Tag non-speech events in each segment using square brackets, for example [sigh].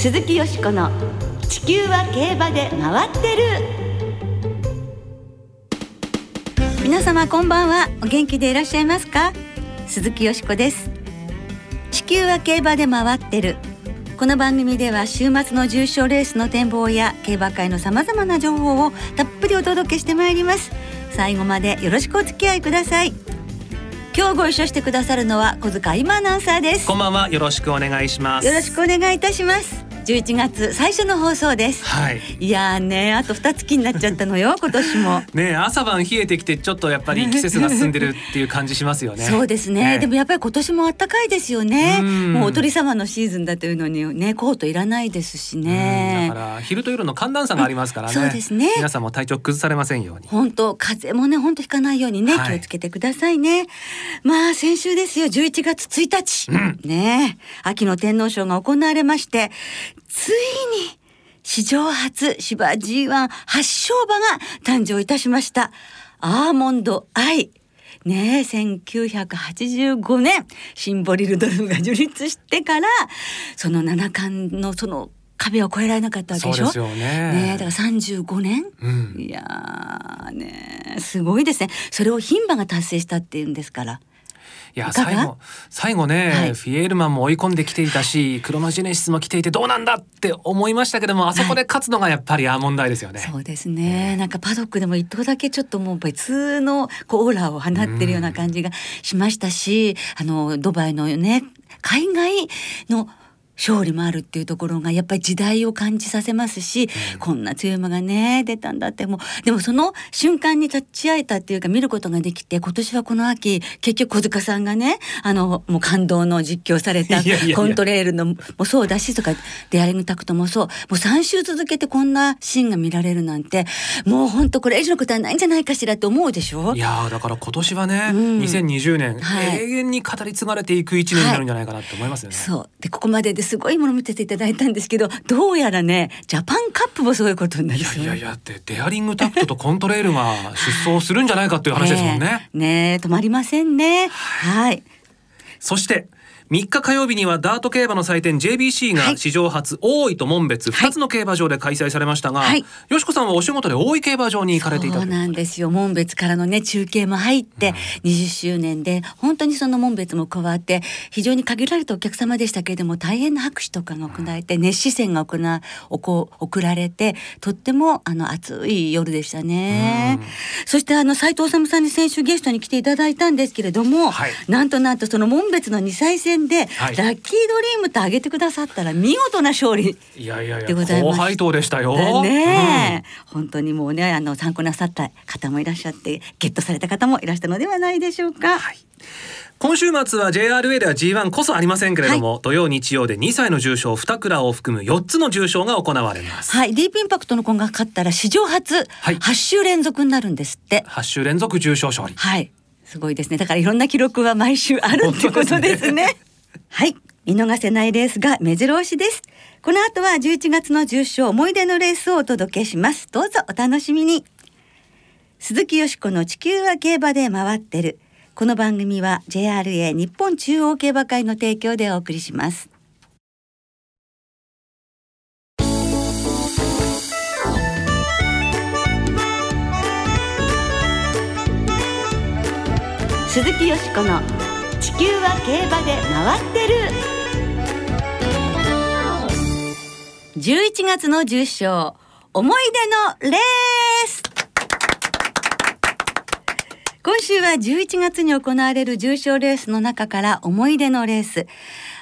鈴木よしこの地球は競馬で回ってる。皆様こんばんは。お元気でいらっしゃいますか？鈴木よしこです。地球は競馬で回ってる。この番組では週末の重賞レースの展望や競馬界のさまざまな情報をたっぷりお届けしてまいります。最後までよろしくお付き合いください。今日ご一緒してくださるのは小塚今アナウンサーです。こんばんは。よろしくお願いします。よろしくお願いいたします11月最初の放送です。はい。いやーねあと二月になっちゃったのよ [laughs] 今年も。ね朝晩冷えてきてちょっとやっぱり季節が進んでるっていう感じしますよね。[laughs] そうですね。でもやっぱり今年も暖かいですよね。うん。もうお鳥様のシーズンだというのにねコートいらないですしうん。ねだから昼と夜の寒暖差がありますからね、うんそうですね。皆さんも体調崩されませんように。本当風邪もね本当ひかないようにね、はい。気をつけてくださいね。まあ先週ですよ。11月1日、うん。ね。え秋の天皇賞が行われましてついに史上初芝 G1 発勝馬が誕生いたしました。アーモンドアイ。ねえ1985年。シンボリルドルフが樹立してからその七冠のその壁を越えられなかったわけでしょ？そうですよね。ねえだから35年？うん。いやーねすごいですね。それを牝馬が達成したっていうんですから。いや最後最後ね、はい。フィエールマンも追い込んできていたしクロノジェネシスも来ていてどうなんだって思いましたけどもあそこで勝つのがやっぱりアーモンですよね、そうですね。なんかパドックでも一頭だけちょっともう別のこうオーラを放ってるような感じがしましたし、あのドバイのね海外の勝利もあるっていうところがやっぱり時代を感じさせますし、こんな強い馬がね出たんだってもう。でもその瞬間に立ち会えたっていうか見ることができて今年はこの秋結局小塚さんがねあのもう感動の実況された。[laughs] コントレールのもそうだしとかデアリングタクトもそう。もう3週続けてこんなシーンが見られるなんてもう本当これ以上のことはないんじゃないかしらと思うでしょ？いやーだから今年はね、うん。2020年、はい。永遠に語り継がれていく一年になるんじゃないかなって思いますよね。そう。でここまでですごいもの見てていただいたんですけどどうやらねジャパンカップもすごいことになりそう。いやいやいやってデアリングタクトとコントレールが出走するんじゃないかっていう話ですもんね。え [laughs] ねえ止まりませんね。はい。そして3日火曜日にはダート競馬の祭典 JBC はい。が史上初大井と門別はい。2つの競馬場で開催されましたが、はい。よしこさんはお仕事で大井競馬場に行かれていたそうとなんですよ。門別からのね中継も入って20周年で本当にその門別も加わって非常に限られたお客様でしたけれども大変な拍手とかが行われて熱視線が行わおこ送られてとってもあの暑い夜でしたね。うん。そしてあの斉藤治さんに先週ゲストに来ていただいたんですけれども、はい。なんとなんとその門別の2歳戦で、はいラッキードリームと挙げてくださったら見事な勝利いやいやいでやございます高配当でしたよ。だね、本当にもうねあの参考なさった方もいらっしゃってゲットされた方もいらしたのではないでしょうか。はい今週末は JRA では G1 こそありませんけれども、土曜日曜で2歳の重賞2蔵を含む4つの重賞が行われます。はい、ディープインパクトの子が勝ったら史上初はい8週連続になるんですって。8週連続重賞勝利。はい、すごいですね。だからいろんな記録は毎週あるってことですね。はい、見逃せないレースが目白押しです。この後は11月の重賞思い出のレースをお届けします。どうぞお楽しみに。鈴木よしこの地球は競馬で回ってる。この番組は JRA 日本中央競馬会の提供でお送りします。鈴木よしこの地球は競馬で回ってる。11月の重賞思い出のレース。今週は11月に行われる重賞レースの中から思い出のレース。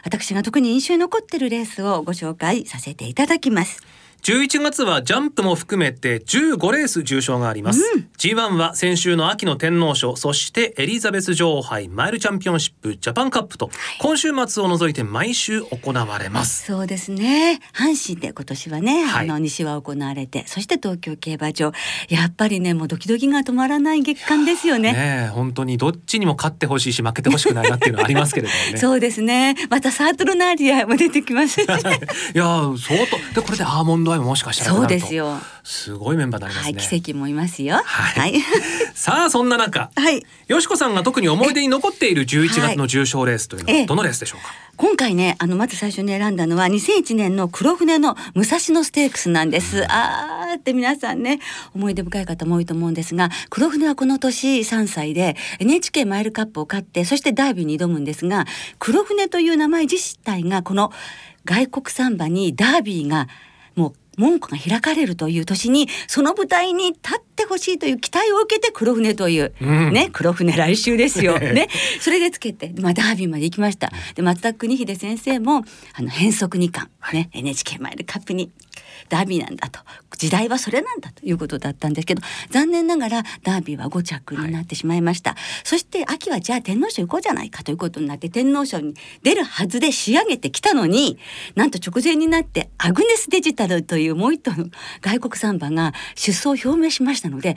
私が特に印象に残っているレースをご紹介させていただきます。11月はジャンプも含めて15レース重賞があります、G1 は先週の秋の天皇賞そしてエリザベス女王杯マイルチャンピオンシップジャパンカップと、今週末を除いて毎週行われます。そうですね。阪神で今年はね、はい。あの西は行われてそして東京競馬場。やっぱりねもうドキドキが止まらない月間ですよね。ねえ本当にどっちにも勝ってほしいし負けてほしくないなっていうのはありますけれどもね。[laughs] そうですね。またサートルナーリアも出てきますし [laughs] いやー相当でこれでアーモンドドアイももしかしたらそうですよ。すごいメンバーになりますはい、ね、奇跡もいますよ。はい。はい。[laughs] さあそんな中はい。よしこさんが特に思い出に残っている11月の重賞レースというのええ。はどのレースでしょうか、今回ね、あの、まず最初に選んだのは、2001年の黒船の武蔵野ステークスなんです。あーって皆さんね、思い出深い方も多いと思うんですが、黒船はこの年3歳で NHK マイルカップを勝って、そしてダービーに挑むんですが、黒船という名前自体が、この外国サンバにダービーが、もう、門戸が開かれるという年にその舞台に立ってほしいという期待を受けて黒船という、うん。ね黒船来週ですよ。[laughs] ね。それでつけて、まあ、ダービーまで行きました。で松田邦秀先生もあの変則二冠、ね NHK マイルカップにダービーなんだと。時代はそれなんだということだったんですけど残念ながらダービーは5着になってしまいました、そして秋はじゃあ天皇賞行こうじゃないかということになって天皇賞に出るはずで仕上げてきたのになんと直前になってアグネスデジタルというもう一頭の外国サンバが出走を表明しましたので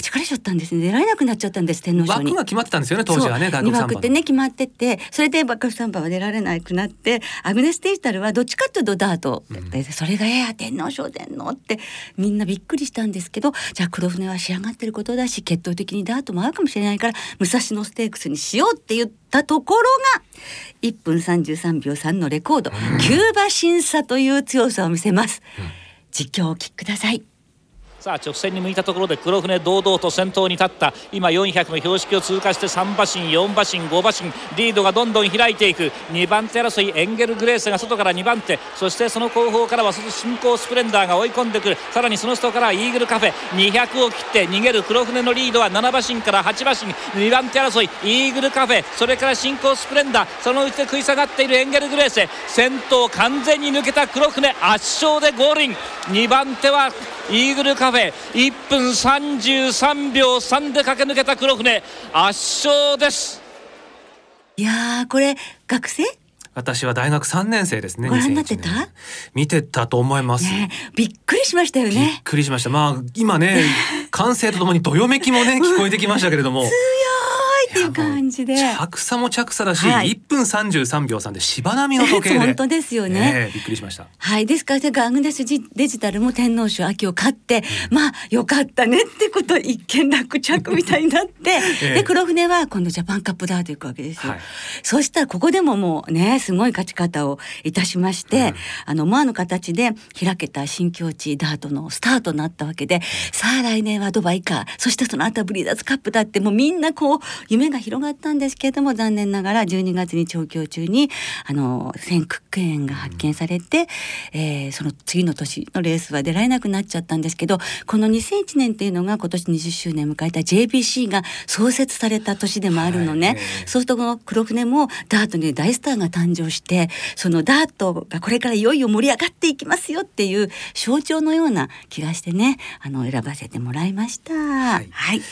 弾かれちゃったんですね。出られなくなっちゃったんです天皇賞に。枠が決まってたんですよね当時はね外国枠ってね決まっててそれでバックサンバは出られなくなってアグネスデジタルはどっちかっていうとダート。で、それが「えや天皇賞出んの?」ってみんなびっくりしたんですけどじゃあ黒船は仕上がってることだし決闘的にダートも合うかもしれないから武蔵野ステークスにしようって言ったところが1分33秒3のレコード、キューバ審査という強さを見せます。実況をお聞きください。さあ直線に向いたところで黒船堂々と先頭に立った。今400の標識を通過して3馬身4馬身5馬身。リードがどんどん開いていく。2番手争いエンゲル・グレースが外から2番手。そしてその後方からは新興スプレンダーが追い込んでくる。さらにその下からイーグルカフェ。200を切って逃げる黒船のリードは7馬身から8馬身。2番手争いイーグルカフェ。それから新興スプレンダー。そのうちで食い下がっているエンゲル・グレース先頭完全に抜けた黒船。圧勝でゴールイン。2番手はイーグルカフェ。1分33秒3で駆け抜けた黒船。圧勝です。いやーこれ学生？私は大学3年生ですねご覧になってた？2001年。見てたと思います、ねびっくりしましたよびっね。くりしました。まあ今ね [laughs] 歓声とともにどよめきもね聞こえてきましたけれども [laughs] っていう感じで。着差も着差だし、はい。1分33秒3で芝並みの時計で。[laughs] 本当ですよね。ええびっくりしました。はい、ですから、アグネスデジタルも天皇賞秋を勝って、まあ、よかったねってこと、一見落着みたいになって、[laughs] ええ。で、黒船は今度ジャパンカップダート行くわけですよ。はい。そうしたら、ここでももうね、すごい勝ち方をいたしまして、あの、思わぬ形で開けた新境地ダートのスタートになったわけで、さあ来年はドバイか、そしてその後はブリーダーズカップだって、もうみん。なこう、夢が広がったんですけれども、残念ながら12月に調教中に、あの、腺クック炎が発見されて、えーその次の年のレースは出られなくなっちゃったんですけど、この2001年っていうのが今年20周年迎えた JBC が創設された年でもあるのね。はいそうするとこの黒船もダートに大スターが誕生して、そのダートがこれからいよいよ盛り上がっていきますよっていう象徴のような気がしてね、あの選ばせてもらいました。はい。はい。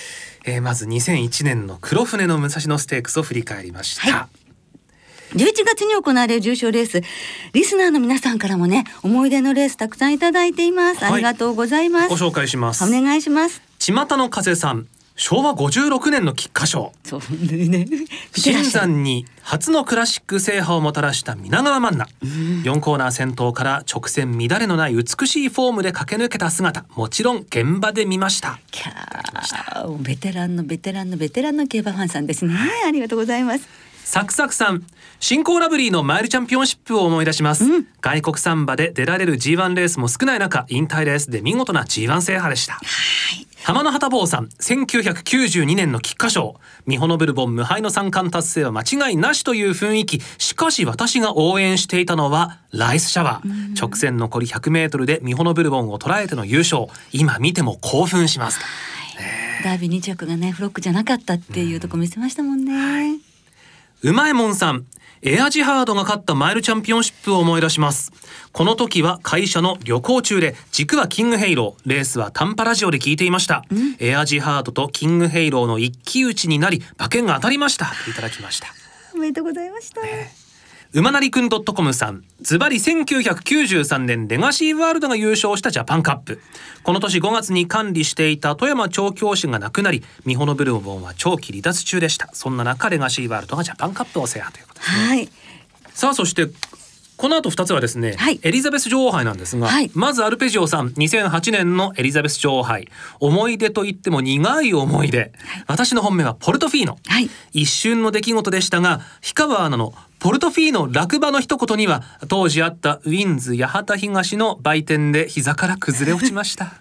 えーまず2001年の黒船の武蔵野ステークスを振り返りました、は11月に行われる重賞レース、リスナーの皆さんからもね、思い出のレースたくさんいただいています。はいありがとうございます。ご紹介しますお願いします。巷の風さん昭和56年の菊花賞。そうね。新山に初のクラシック制覇をもたらした皆川マンナ4コーナー先頭から直線乱れのない美しいフォームで駆け抜けた姿。もちろん現場で見ました。キャー。ベテランのベテランのベテランの競馬ファンさんですね。ありがとうございます。サクサクさん。新興ラブリーのマイルチャンピオンシップを思い出します、外国サンバで出られる G1 レースも少ない中引退レースで見事な G1 制覇でした浜野畑坊さん1992年の菊花賞。ミホノブルボン無敗の三冠達成は間違いなしという雰囲気。しかし私が応援していたのはライスシャワー、直線残り 100m でミホノブルボンを捉えての優勝。今見ても興奮します。ダービー2着がねフロックじゃなかったっていうとこ見せましたもんね。うまいもんさんエアジハードが勝ったマイルチャンピオンシップを思い出します。この時は会社の旅行中で軸はキングヘイローレースは短波ラジオで聞いていました、エアジハードとキングヘイローの一騎打ちになり馬券が当たりました。いただきました。おめでとうございました。馬なりくん .com さん。ズバリ1993年レガシーワールドが優勝したジャパンカップ。この年5月に管理していた富山調教師が亡くなりミホノブルボンは長期離脱中でした。そんな中レガシーワールドがジャパンカップを制覇というはい。さあそしてこの後2つはですね、はい。エリザベス女王杯なんですが、はい。まずアルペジオさん2008年のエリザベス女王杯。思い出といっても苦い思い出、私の本命はポルトフィーノ、はい。一瞬の出来事でしたが氷川アナのポルトフィーノ落馬の一言には当時あったウィンズ八幡東の売店で膝から崩れ落ちました。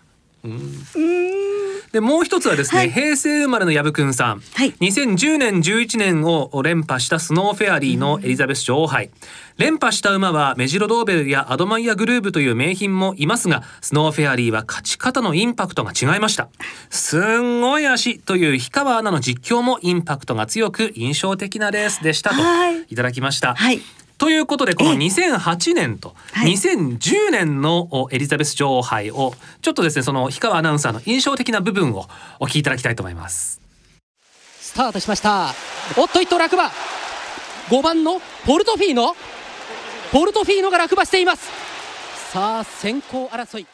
でもう一つはですね、はい。平成生まれの薮くんさん、はい。2010年11年を連覇したスノーフェアリーのエリザベス女王杯。連覇した馬はメジロドーベルやアドマイヤグルーブという名品もいますがスノーフェアリーは勝ち方のインパクトが違いました。すんごい足という氷川アナの実況もインパクトが強く印象的なレースでしたとはい。いただきました、はいということでこのええ。2008年とはい。2010年のおエリザベス女王杯をちょっとですねその氷川アナウンサーの印象的な部分をお聞きいただきたいと思います。スタートしました。おっと一頭落馬。5番のポルトフィーノ。ポルトフィーノが落馬しています。さあ先行争い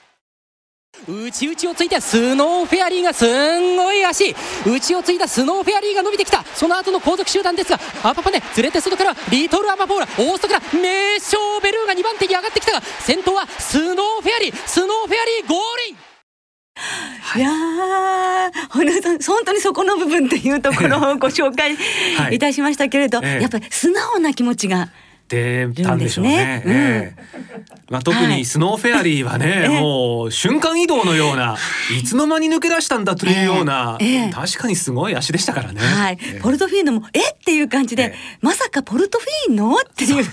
内々をついてスノーフェアリーがすんごい足。内をついたスノーフェアリーが伸びてきた。その後の後続集団ですがアパパネ連れて外からリトルアマポーラ。大外からメイショウベルーガ2番手に上がってきたが先頭はスノーフェアリー。スノーフェアリーゴールイン。いやー本当に本当にそこの部分というところをご紹介はい。いたしましたけれど、ええ。やっぱり素直な気持ちが出たんでしょうね。ね。ええ。まあ、特にスノーフェアリーはね、ええ。もう瞬間移動のようない。つの間に抜け出したんだというような、ええ。ええ。確かにすごい足でしたからね。はい。ええ、ポルトフィーノもえ？っていう感じで、ええ。まさかポルトフィーノ？っていう。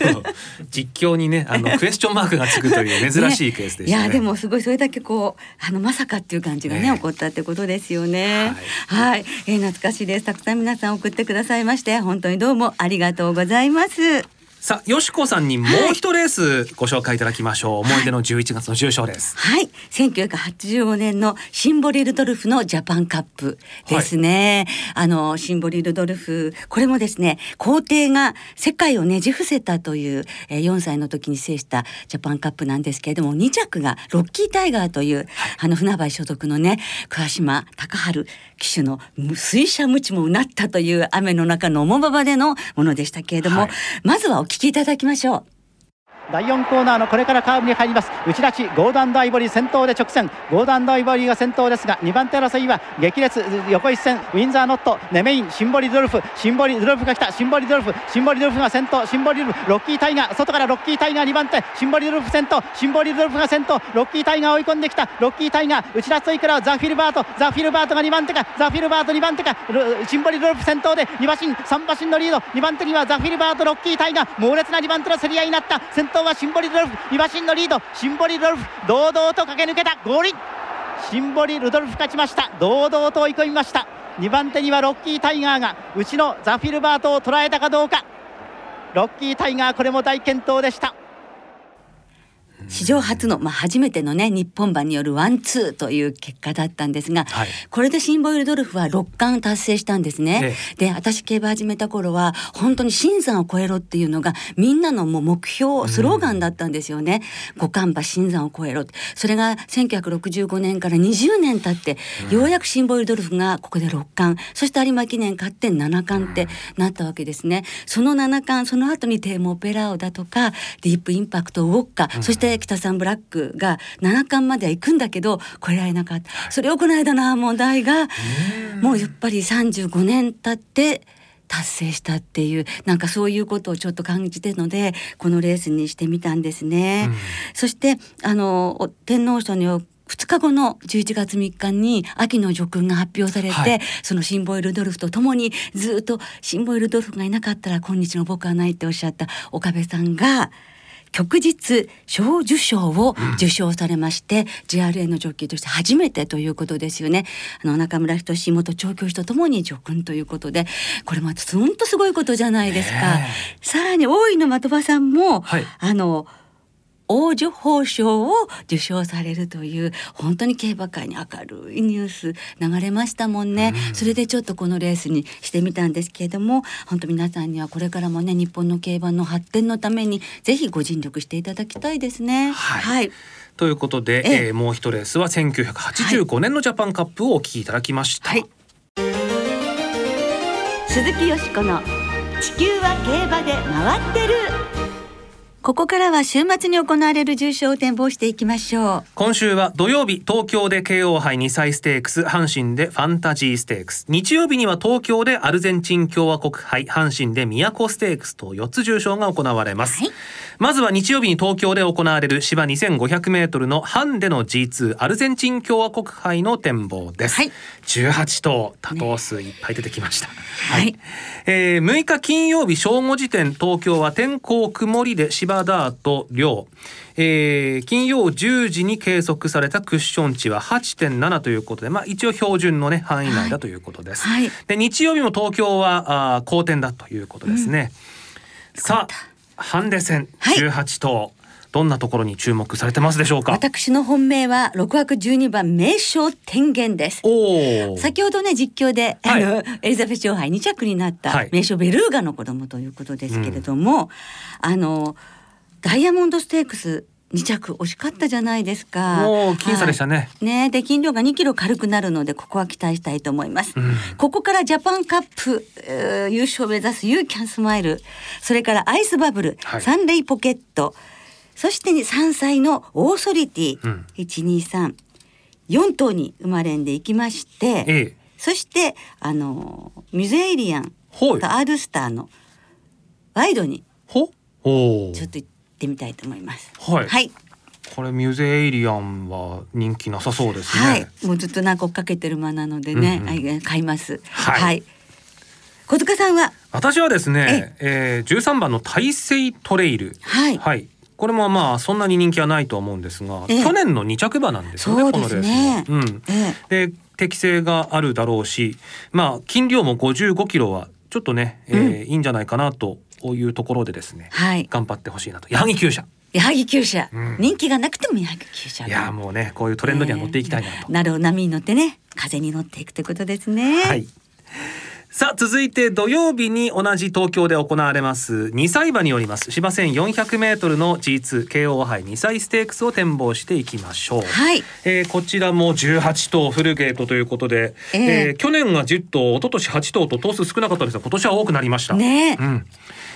実況にねあの [laughs] クエスチョンマークがつくという珍しいケースでしたね。いやでもすごいそれだけこうあのまさかっていう感じがね、ね起こったってことですよね。はい、えー懐かしいです。たくさん皆さん送ってくださいまして本当にどうもありがとうございます。さあよしこさんにもう一レースご紹介いただきましょう。思い出の11月の重賞です。はい、1985年のシンボリルドルフのジャパンカップですね。あのシンボリルドルフ、これもですね、皇帝が世界をねじ伏せたという、えー、4歳の時に制したジャパンカップなんですけれども、2着がロッキータイガーという、あの船橋所属のね、桑島孝春騎手の水車ムチもうなったという雨の中の重馬場でのものでしたけれども、はいまずはお聞きいただきましょう。第4コーナーのこれからカーブに入ります。内ラチゴールドアンドアイボリー先頭で直線。ゴールドアンドアイボリーが先頭ですが2番手争いは激烈横一線。ウィンザーノットネメインシンボリルドルフ。シンボリルドルフが来た。シンボリルドルフ。シンボリルドルフが先頭。シンボリルドルフロッキータイガー。外からロッキータイガー2番手。シンボリルドルフ先頭。シンボリルドルフが先頭。ロッキータイガー追い込んできた。ロッキータイガー。内ラチからザ・フィルバート。ザ・フィルバートが2番手か。ザ・フィルバート2番手か。シンボリルドルフ先頭で2馬身3馬身のリード。2番手にはザ・フィルバートロッキータイガー。猛烈な2番手の競り合いになった。先頭はシンボリルドルフ2馬身のリード。シンボリルドルフ堂々と駆け抜けた。ゴールイン。シンボリルドルフ勝ちました。堂々と追い込みました。2番手にはロッキータイガーがうちのザ・フィルバートを捉えたかどうか。ロッキータイガーこれも大健闘でした。史上初の、まあ、初めてのね日本馬によるワンツーという結果だったんですが、はい。これでシンボリルドルフは6冠達成したんですね。えで私競馬始めた頃は本当にシンザンを超えろっていうのがみんなのもう目標スローガンだったんですよね。五冠馬新山を超えろそれが1965年から20年経って、ようやくシンボイルドルフがここで6冠。そして有馬記念勝って7冠ってなったわけですね。その7冠その後にテーモオペラオだとかディープインパクトウォッカ、そして北サンブラックが7冠までは行くんだけど超えられなかった。それをこの間の問題がもうやっぱり35年経って達成したっていうなんかそういうことをちょっと感じてるのでこのレースにしてみたんですね。そしてあのお天皇賞の2日後の11月3日に秋の叙勲が発表されて、はい。そのシンボイルドルフと共にずっとシンボイルドルフがいなかったら今日の僕はないっておっしゃった岡部さんが旭日小受賞を受賞されまして、JRA のジョッキーとして初めてということですよね。あの中村仁元調教師とともに叙勲ということでこれまた本当すごいことじゃないですか。ねさらに大井の的場さんも、はいあの王女褒章を受賞されるという本当に競馬界に明るいニュース流れましたもんね、それでちょっとこのレースにしてみたんですけれども本当皆さんにはこれからもね日本の競馬の発展のためにぜひご尽力していただきたいですね。はい。ということで、ええ。えーもう一レースは1985年のジャパンカップをお聞きいただきました。はい。鈴木よしこの地球は競馬で回ってるここからは週末に行われる重賞を展望していきましょう。今週は土曜日東京で慶応杯2歳ステークス阪神でファンタジーステークス。日曜日には東京でアルゼンチン共和国杯阪神で都ステークスと4つ重賞が行われます、はい。まずは日曜日に東京で行われる芝 2500m のハンデの G2 アルゼンチン共和国杯の展望です、はい。18頭多頭数いっぱい出てきました、はい。えー6日金曜日正午時点東京は天候曇りで芝ダート量、えー金曜10時に計測されたクッション値は8.7ということで、まあ、一応標準の、ね、範囲内だということです。はい。で日曜日も東京はあー好天だということですね。さあハンデ戦はい。18頭、どんなところに注目されてますでしょうか？私の本命は6枠12番名称天元です。先ほどね実況で、はい。あのエリザベス女王杯2着になっはい。た名称ベルーガの子供ということですけれども、あのダイヤモンドステークス2着惜しかったじゃないですか。もう僅差でしたね。はい。ねで斤量が2キロ軽くなるのでここは期待したいと思います。うん。ここからジャパンカップ、えー優勝を目指すユーキャンスマイルそれからアイスバブル、はい。サンレイポケットそして3歳のオーソリティ、うん。123 4頭に生まれんでいきまして、ええ。そしてあのミュゼイリアンとアールスターのワイドにちょっと行ってみたいと思います。はい。はい、これミューゼエイリアンは人気なさそうですね。はい、もうずっとなんか追っかけてる馬なのでね、うんうん。はい買います。はい。小塚さんは？私はですね、えー、13番の大西トレイル、はい。これもまあそんなに人気はないとは思うんですが、ええ。去年の2着馬なんですよねそうですね。このレースも。うん、えで適性があるだろうし、まあ斤量も55キロはちょっとね、えーいいんじゃないかなというところでですね、はい頑張ってほしいなと。矢作厩舎。矢作厩舎、うん人気がなくても矢作厩舎いやもうねこういうトレンドには乗っていきたいなと。なる波に乗ってね風に乗っていくということですね。はい。さあ続いて土曜日に同じ東京で行われます2歳馬によります芝線400メートルの G2 慶応杯2歳ステークスを展望していきましょう。はいえーこちらも18頭フルゲートということで、えええー去年が10頭一昨年8頭と頭数少なかったですが今年は多くなりました。ねえうん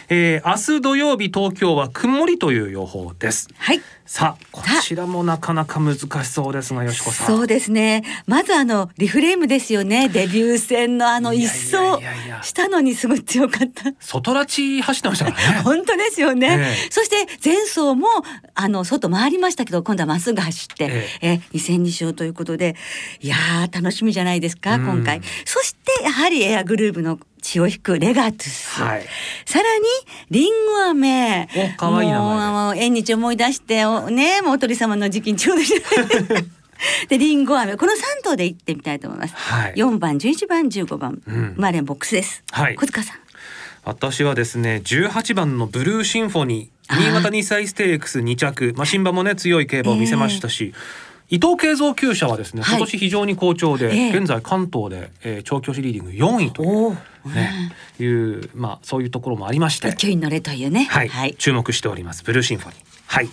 えー明日土曜日東京は曇りという予報です。はい。さあこちらもなかなか難しそうですがよしこさん。そうですね。まずあのリフレームですよね。[laughs] デビュー戦のあの一走したのにすごい強かった。外拉致走ってましたからね。[laughs] 本当ですよね、ええ。そして前走もあの外回りましたけど今度はまっすぐ走って、ええ。2戦2勝ということでいやー楽しみじゃないですかうん。今回。そしてやはりエアグルーヴの血を引くレガトゥス、はい。さらにリンゴ飴。お可愛い名前で。もう縁日思い出しておねもうお鳥様の時期にちょうどじゃないでリンゴ飴。この3頭で行ってみたいと思います、はい。4番11番15番、うん。マーレンボックスです、はい。小塚さん。私はですね18番のブルーシンフォニあー。ー新潟2歳ステークス2着、まあ、新馬もね強い競馬を見せましたし、伊藤圭三厩舎はですねはい。今年非常に好調で、ええ。現在関東で、えー、調教師リーディング4位という,、ねいうまあそういうところもありまして、勢いに乗れというね。はい。はい、注目しております。ブルーシンフォニー。はい。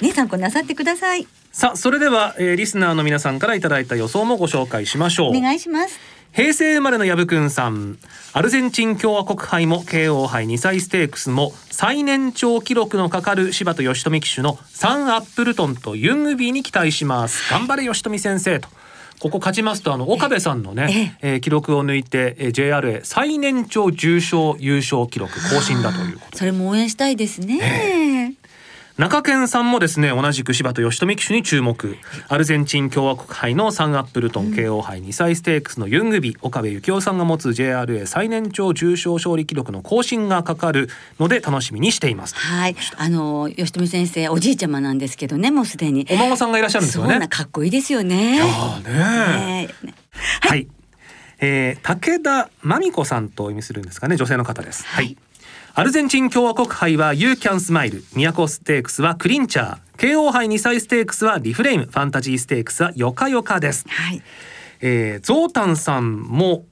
ね参考になさってください。さあそれでは、えーリスナーの皆さんからいただいた予想もご紹介しましょう。お願いします。平成生まれの矢部くんさん。アルゼンチン共和国杯も慶応杯2歳ステークスも最年長記録のかかる柴田義富騎手のサンアップルトンとユングビーに期待します。頑張れ義富先生とここ勝ちますとあの岡部さんのね、えー記録を抜いて、えー JRA 最年長重賞優勝記録更新だということそれも応援したいですね、中堅さんもですね同じく柴田義富騎手に注目。アルゼンチン共和国杯のサンアップルトン、慶応杯2歳ステークスのユングビ岡部幸雄さんが持つ JRA 最年長重賞勝利記録の更新がかかるので楽しみにしています。はい。あの吉富先生おじいちゃまなんですけどねもうすでに。お孫さんがいらっしゃるんですよね。そうなかっこいいですよね。ああねねはい、えー、武田真美子さんとお読みするんですかね女性の方です。はい、アルゼンチン共和国杯はユーキャンスマイルみやこステークスはクリンチャー。京王杯2歳ステークスはリフレーム。ファンタジーステークスはヨカヨカです。はい。えー、ゾウタンさんも、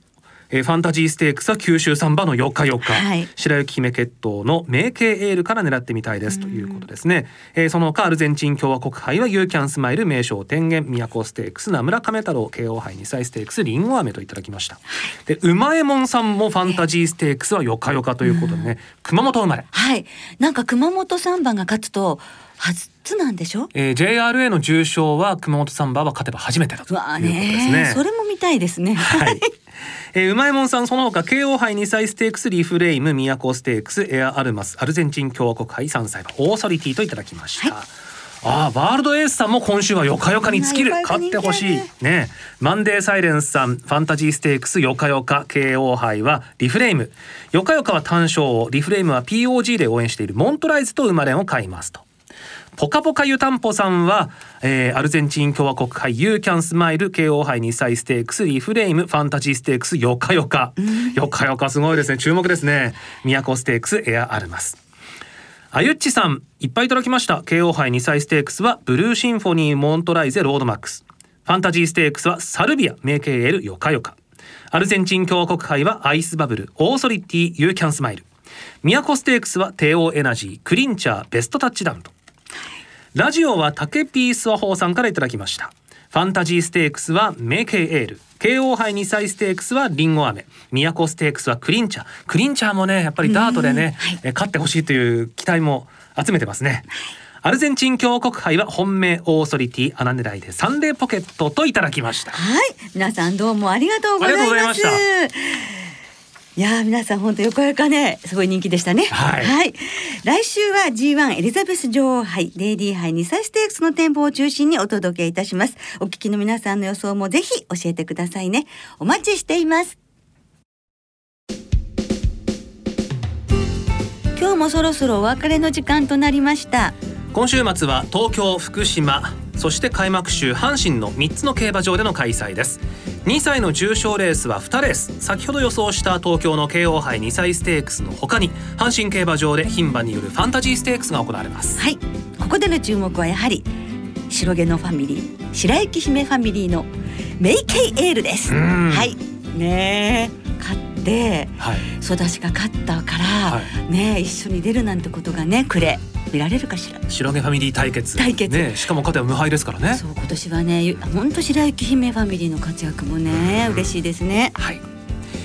えーファンタジーステークスは九州産馬のヨカヨカ、はい。白雪姫決闘の名系エールから狙ってみたいです。ということですね、えーその他アルゼンチン共和国杯はユーキャンスマイルメイショウテンゲンみやこステークスナムラカメタロウ京王杯2歳ステークスリンゴアメといただきました。でうまえもんさんもファンタジーステークスは4日4日ということでね、熊本生まれ。はい。なんか熊本産馬が勝つと初なんでしょ？えー JRA の重賞は熊本産馬は勝てば初めてだということですね。ね。それも見たいですね。はい。えー、うまいもんさんその他京王杯2歳ステークスリフレームみやこステークスエアアルマスアルゼンチン共和国杯3歳馬オーソリティといただきました。ああワールドエースさんも今週はヨカヨカに尽きるうん勝ってほしい。ね。マンデーサイレンスさんファンタジーステークスヨカヨカ京王杯はリフレーム。ヨカヨカは単勝をリフレームは POG で応援しているモントライズと生まれんを買いますとポカポカ湯たんぽさんは、えーアルゼンチン共和国杯ユーキャンスマイル KO 杯2歳ステークスリフレームファンタジーステークスヨカヨカ、ヨカヨカすごいですね。注目ですね。みやこステークスエアアルマス。あゆっちさんいっぱいいただきました。KO 杯2歳ステークスはブルーシンフォニーモントライゼロードマックス。ファンタジーステークスはサルビアメイケイエールヨカヨカ。アルゼンチン共和国杯はアイスバブルオーソリティユーキャンスマイル。みやこステークスはテーオーエナジークリンチャーベストタッチダウンとラジオはタケピースワホーさんからいただきました。ファンタジーステークスはメイケイエール。KO 杯2歳ステークスはリンゴアメ。みやこステークスはクリンチャー。クリンチャーもね、やっぱりダートでね、え勝ってほしいという期待も集めてますね。アルゼンチン共和国杯は本命オーソリティ穴狙いでサンデーポケットといただきました。はい、皆さんどうもありがとうございます。ありがとうございましたいやー皆さん本当横やかねすごい人気でしたね。はい来週は G1 エリザベス女王杯レディー杯2歳ステークスの展望を中心にお届けいたします。お聞きの皆さんの予想もぜひ教えてくださいね。お待ちしています。今日もそろそろお別れの時間となりました。今週末は東京福島そして開幕週阪神の3つの競馬場での開催です。2歳の重賞レースは2レース。先ほど予想した東京の慶応杯2歳ステークスの他に阪神競馬場で牝馬によるファンタジーステークスが行われます。はい、ここでの注目はやはり白毛のファミリー白雪姫ファミリーのメイケイエールです。うん。はい、ねえ、勝ってはい。育ちが勝ったから、はねえ一緒に出るなんてことがね、くれ見られるかしら？白毛ファミリー対決。対決。ねしかも勝てば無敗ですからね。そう今年はね、本当白雪姫ファミリーの活躍もね、嬉しいですね。はい。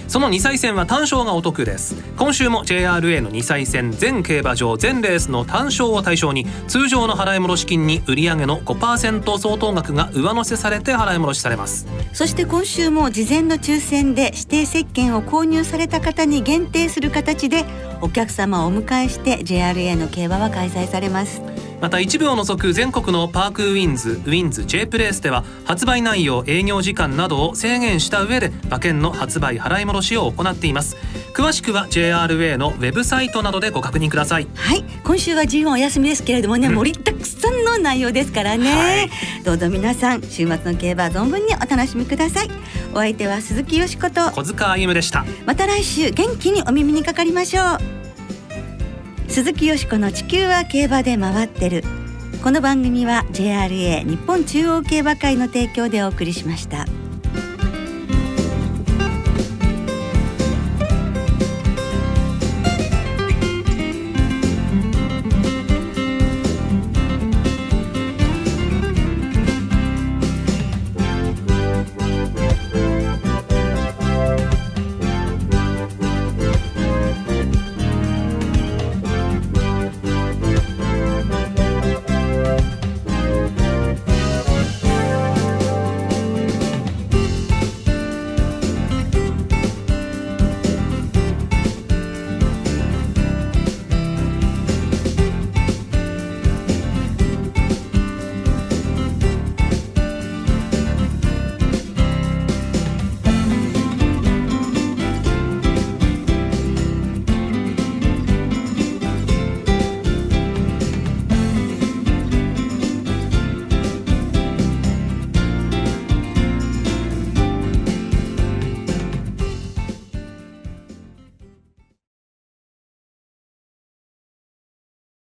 その2歳戦は単勝がお得です。今週も JRA の2歳戦全競馬場全レースの単勝を対象に通常の払い戻し金に売上の5%相当額が上乗せされて払い戻しされます。そして今週も事前の抽選で指定石券を購入された方に限定する形でお客様をお迎えして JRA の競馬は開催されます。また一部を除く全国のパークウィンズウィンズ J プレイスでは発売内容営業時間などを制限した上で馬券の発売払い戻しを行っています。詳しくは JRA のウェブサイトなどでご確認ください。はい。今週は G1 お休みですけれどもね、盛りだくさんの内容ですからね、はい。どうぞ皆さん週末の競馬存分にお楽しみくださいお相手は鈴木よしこと。小塚歩でした。また来週元気にお耳にかかりましょう。鈴木よしこの地球は競馬で回ってる。この番組は JRA 日本中央競馬会の提供でお送りしました。